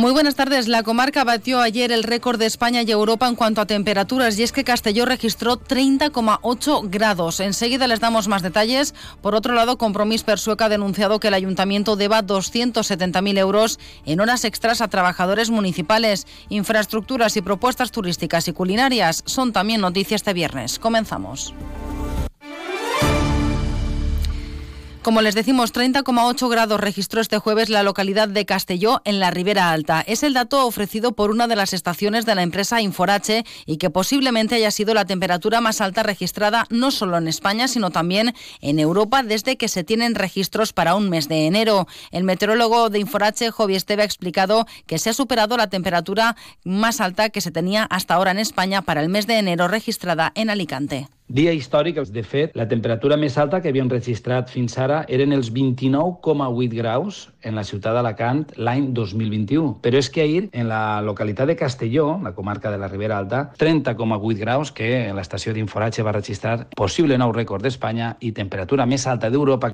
Muy buenas tardes. La comarca batió ayer el récord de España y Europa en cuanto a temperaturas y es que Castelló registró 30,8 grados. Enseguida les damos más detalles. Por otro lado, Compromís Persueca ha denunciado que el ayuntamiento deba 270.000 euros en horas extras a trabajadores municipales. Infraestructuras y propuestas turísticas y culinarias son también noticias este viernes. Comenzamos. Como les decimos, 30,8 grados registró este jueves la localidad de Castelló en la Ribera Alta. Es el dato ofrecido por una de las estaciones de la empresa Inforache y que posiblemente haya sido la temperatura más alta registrada no solo en España, sino también en Europa desde que se tienen registros para un mes de enero. El meteorólogo de Inforache, Jovi Esteve, ha explicado que se ha superado la temperatura más alta que se tenía hasta ahora en España para el mes de enero registrada en Alicante. Dia històric, de fet, la temperatura més alta que havien registrat fins ara eren els 29,8 graus en la ciutat d'Alacant l'any 2021. Però és que ahir, en la localitat de Castelló, la comarca de la Ribera Alta, 30,8 graus que l'estació d'Inforatge va registrar possible nou rècord d'Espanya i temperatura més alta d'Europa.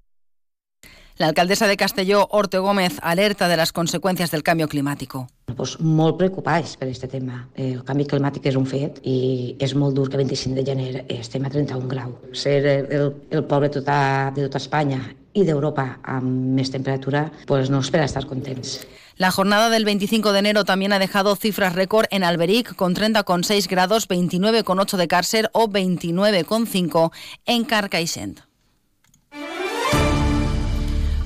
La alcaldesa de Castelló, Orte Gómez, alerta de las consecuencias del cambio climático. Pues molt preocupats per aquest tema. El canvi climàtic és un fet i és molt dur que el 25 de gener estem a 31 graus. Ser el, el poble tota, de tota Espanya i d'Europa amb més temperatura pues no es per estar contents. La jornada del 25 de enero también ha dejado cifras récord en Alberic con 30,6 grados, 29,8 de Càrcer o 29,5 en Carcaixent.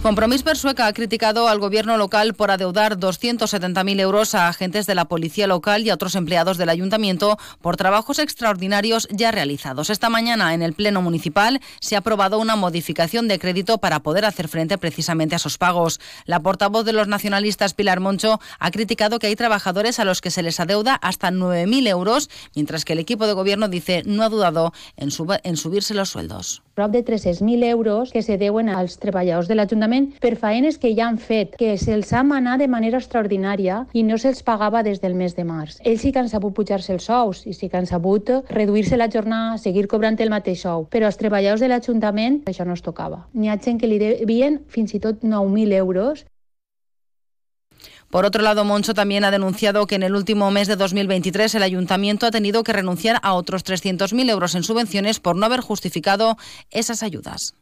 Compromís Persueca ha criticado al gobierno local por adeudar 270.000 euros a agentes de la policía local y a otros empleados del ayuntamiento por trabajos extraordinarios ya realizados. Esta mañana en el Pleno Municipal se ha aprobado una modificación de crédito para poder hacer frente precisamente a esos pagos. La portavoz de los nacionalistas, Pilar Moncho, ha criticado que hay trabajadores a los que se les adeuda hasta 9.000 euros, mientras que el equipo de gobierno dice no ha dudado en, en subirse los sueldos. Prop de 300.000 euros que se deuen als treballadors de l'Ajuntament Ajuntament per faenes que ja han fet, que se'ls ha manat de manera extraordinària i no se'ls pagava des del mes de març. Ells sí que han sabut pujar-se els sous i sí que han sabut reduir-se la jornada, seguir cobrant el mateix sou, però als treballadors de l'Ajuntament això no es tocava. N'hi ha gent que li devien fins i tot 9.000 euros Por otro lado, Moncho también ha denunciado que en el último mes de 2023 el ayuntamiento ha tenido que renunciar a otros 300.000 euros en subvenciones por no haber justificado esas ayudas.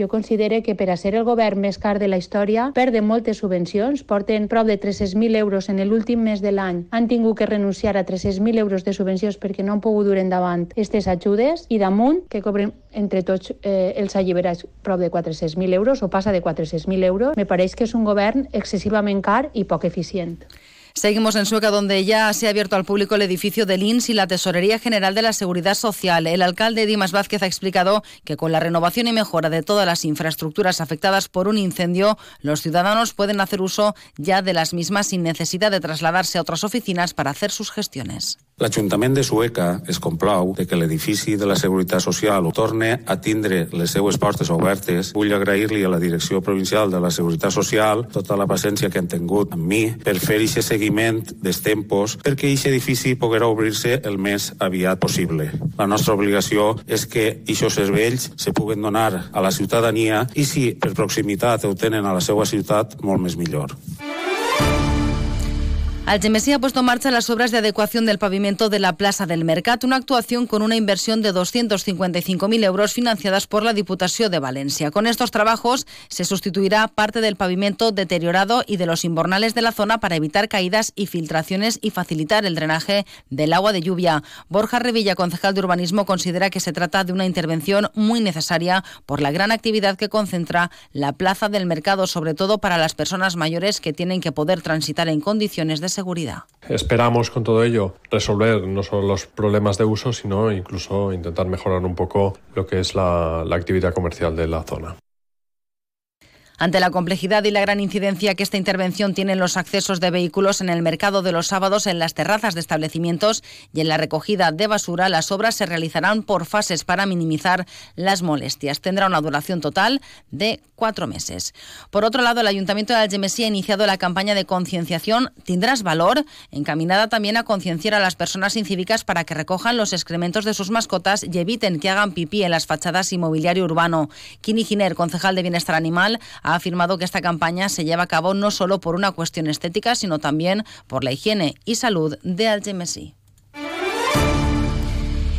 Jo considero que per a ser el govern més car de la història perden moltes subvencions, porten prop de 300.000 euros en l'últim mes de l'any, han tingut que renunciar a 300.000 euros de subvencions perquè no han pogut dur endavant aquestes ajudes i damunt que cobren entre tots eh, els alliberats prop de 400.000 euros o passa de 400.000 euros, me pareix que és un govern excessivament car i poc eficient. Seguimos en Sueca, donde ya se ha abierto al público el edificio del INS y la Tesorería General de la Seguridad Social. El alcalde Dimas Vázquez ha explicado que con la renovación y mejora de todas las infraestructuras afectadas por un incendio, los ciudadanos pueden hacer uso ya de las mismas sin necesidad de trasladarse a otras oficinas para hacer sus gestiones. L'Ajuntament de Sueca es complau de que l'edifici de la Seguretat Social torne a tindre les seues portes obertes. Vull agrair-li a la Direcció Provincial de la Seguretat Social tota la paciència que han tingut amb mi per fer aquest seguiment dels tempos perquè aquest edifici poguerà obrir-se el més aviat possible. La nostra obligació és que aquests serveis se puguen donar a la ciutadania i si per proximitat ho tenen a la seva ciutat, molt més millor. Algemesí ha puesto en marcha las obras de adecuación del pavimento de la Plaza del Mercat, una actuación con una inversión de 255.000 euros financiadas por la Diputación de Valencia. Con estos trabajos se sustituirá parte del pavimento deteriorado y de los inbornales de la zona para evitar caídas y filtraciones y facilitar el drenaje del agua de lluvia. Borja Revilla, concejal de urbanismo, considera que se trata de una intervención muy necesaria por la gran actividad que concentra la Plaza del Mercado, sobre todo para las personas mayores que tienen que poder transitar en condiciones de seguridad. Esperamos con todo ello resolver no solo los problemas de uso, sino incluso intentar mejorar un poco lo que es la, actividad comercial de la zona. Ante la complejidad y la gran incidencia que esta intervención tiene en los accesos de vehículos en el mercado de los sábados, en las terrazas de establecimientos y en la recogida de basura, las obras se realizarán por fases para minimizar las molestias. Tendrá una duración total de cuatro meses. Por otro lado, el Ayuntamiento de Algemesí ha iniciado la campaña de concienciación Tendrás Valor, encaminada también a concienciar a las personas incívicas para que recojan los excrementos de sus mascotas y eviten que hagan pipí en las fachadas inmobiliario urbano. Kini Giner, concejal de Bienestar Animal, ha afirmado que esta campaña se lleva a cabo no solo por una cuestión estética, sino también por la higiene y salud de Algemesí.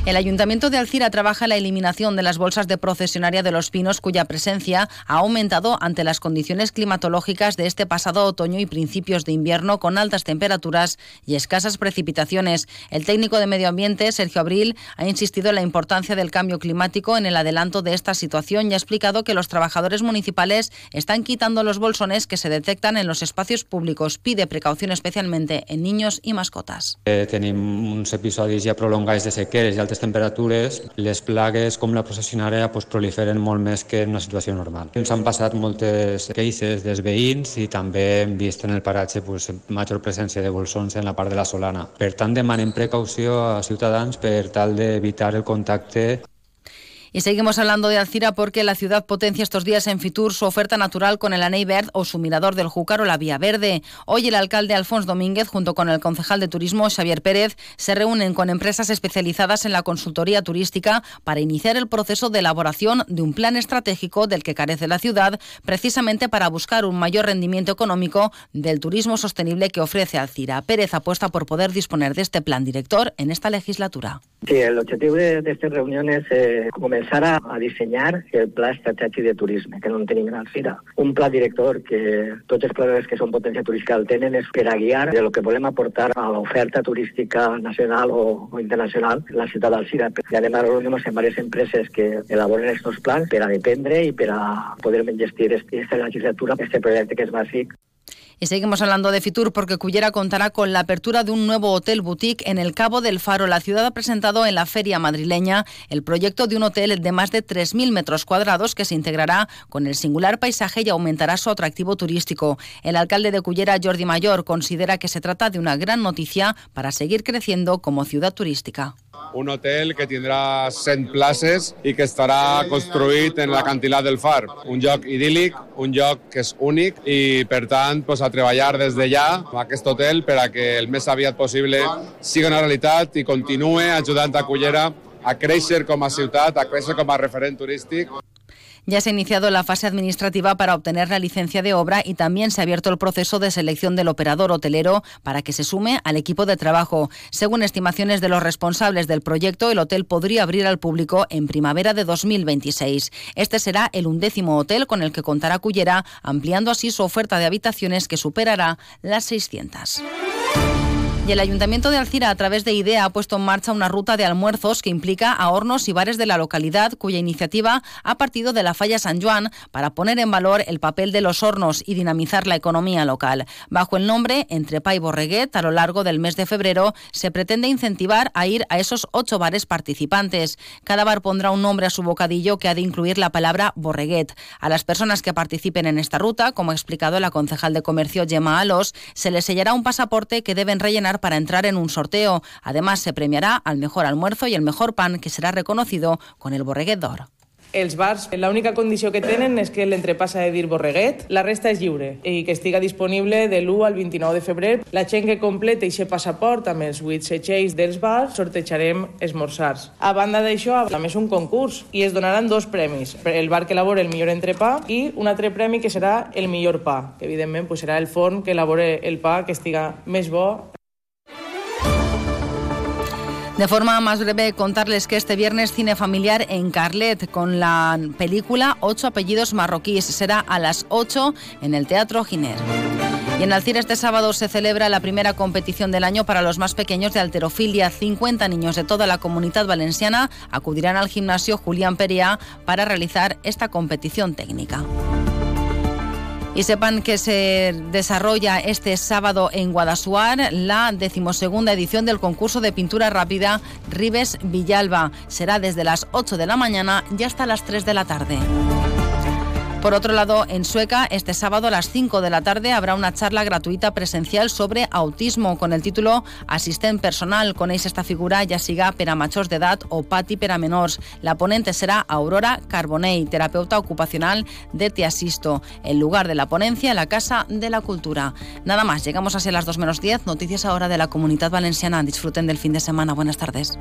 El Ayuntamiento de Alcira trabaja la eliminación de las bolsas de procesionaria de los pinos cuya presencia ha aumentado ante las condiciones climatológicas de este pasado otoño y principios de invierno con altas temperaturas y escasas precipitaciones. El técnico de Medio Ambiente, Sergio Abril, ha insistido en la importancia del cambio climático en el adelanto de esta situación y ha explicado que los trabajadores municipales están quitando los bolsones que se detectan en los espacios públicos. Pide precaución especialmente en niños y mascotas. Eh, tenemos episodios ya prolongados de sequeres altas temperatures, les plagues com la processionària pues, proliferen molt més que en una situació normal. Ens han passat moltes queixes dels veïns i també hem vist en el paratge pues, major presència de bolsons en la part de la solana. Per tant, demanem precaució a ciutadans per tal d'evitar el contacte Y seguimos hablando de Alcira porque la ciudad potencia estos días en Fitur su oferta natural con el Aney Verde o su mirador del Júcar o la Vía Verde. Hoy el alcalde Alfonso Domínguez junto con el concejal de turismo Xavier Pérez se reúnen con empresas especializadas en la consultoría turística para iniciar el proceso de elaboración de un plan estratégico del que carece la ciudad precisamente para buscar un mayor rendimiento económico del turismo sostenible que ofrece Alcira. Pérez apuesta por poder disponer de este plan director en esta legislatura. Sí, el objetivo de, de estas reuniones es eh, començar a, a dissenyar el pla estratègic de turisme, que no en tenim en Alcira. Un pla director que tots els planes que són potència turística el tenen és per a guiar de lo que volem aportar a l'oferta turística nacional o, o internacional la ciutat d'Alcira. I anem a reunir-nos amb diverses empreses que elaboren aquests plans per a dependre i per a poder gestir aquesta legislatura, este projecte que és bàsic Y seguimos hablando de Fitur porque Cullera contará con la apertura de un nuevo hotel boutique en el Cabo del Faro. La ciudad ha presentado en la feria madrileña el proyecto de un hotel de más de 3.000 metros cuadrados que se integrará con el singular paisaje y aumentará su atractivo turístico. El alcalde de Cullera, Jordi Mayor, considera que se trata de una gran noticia para seguir creciendo como ciudad turística. Un hotel que tindrà 100 places i que estarà construït en l'acantilat del Far. Un lloc idíl·lic, un lloc que és únic i, per tant, pues, a treballar des de ja aquest hotel per a que el més aviat possible sigui una realitat i continue ajudant a Cullera a créixer com a ciutat, a créixer com a referent turístic Ya se ha iniciado la fase administrativa para obtener la licencia de obra y también se ha abierto el proceso de selección del operador hotelero para que se sume al equipo de trabajo. Según estimaciones de los responsables del proyecto, el hotel podría abrir al público en primavera de 2026. Este será el undécimo hotel con el que contará Cullera, ampliando así su oferta de habitaciones que superará las 600. El Ayuntamiento de Alcira, a través de IDEA, ha puesto en marcha una ruta de almuerzos que implica a hornos y bares de la localidad, cuya iniciativa ha partido de la falla San Juan para poner en valor el papel de los hornos y dinamizar la economía local. Bajo el nombre Entre Pa y Borreguet, a lo largo del mes de febrero, se pretende incentivar a ir a esos ocho bares participantes. Cada bar pondrá un nombre a su bocadillo que ha de incluir la palabra Borreguet. A las personas que participen en esta ruta, como ha explicado la concejal de comercio Gemma Alos, se les sellará un pasaporte que deben rellenar para entrar en un sorteo. Además, se premiará al mejor almuerzo y el mejor pan, que será reconocido con el Borreguet d'Or. Els bars, l'única condició que tenen és que l'entrepà s'ha de dir borreguet, la resta és lliure i que estiga disponible de l'1 al 29 de febrer. La gent que completa aquest passaport amb els 8 setxells dels bars sortejarem esmorzars. A banda d'això, també és un concurs i es donaran dos premis. El bar que elabora el millor entrepà i un altre premi que serà el millor pa, que evidentment pues, serà el forn que elabora el pa que estiga més bo De forma más breve, contarles que este viernes cine familiar en Carlet con la película Ocho apellidos marroquíes. Será a las 8 en el Teatro Giner. Y en Alcira este sábado se celebra la primera competición del año para los más pequeños de alterofilia. 50 niños de toda la comunidad valenciana acudirán al gimnasio Julián Perea para realizar esta competición técnica. Y sepan que se desarrolla este sábado en Guadasuar la decimosegunda edición del concurso de pintura rápida Ribes Villalba. Será desde las 8 de la mañana y hasta las 3 de la tarde. Por otro lado, en Sueca, este sábado a las 5 de la tarde habrá una charla gratuita presencial sobre autismo con el título Asistente personal. Coneix esta figura ja siga per a majors d'edat o pati per a menors. La ponente será Aurora Carbonell, terapeuta ocupacional de Te Asisto. El lugar de la ponencia, la Casa de la Cultura. Nada más, llegamos hacia las 2 menos 10. Noticias ahora de la Comunidad Valenciana. Disfruten del fin de semana. Buenas tardes.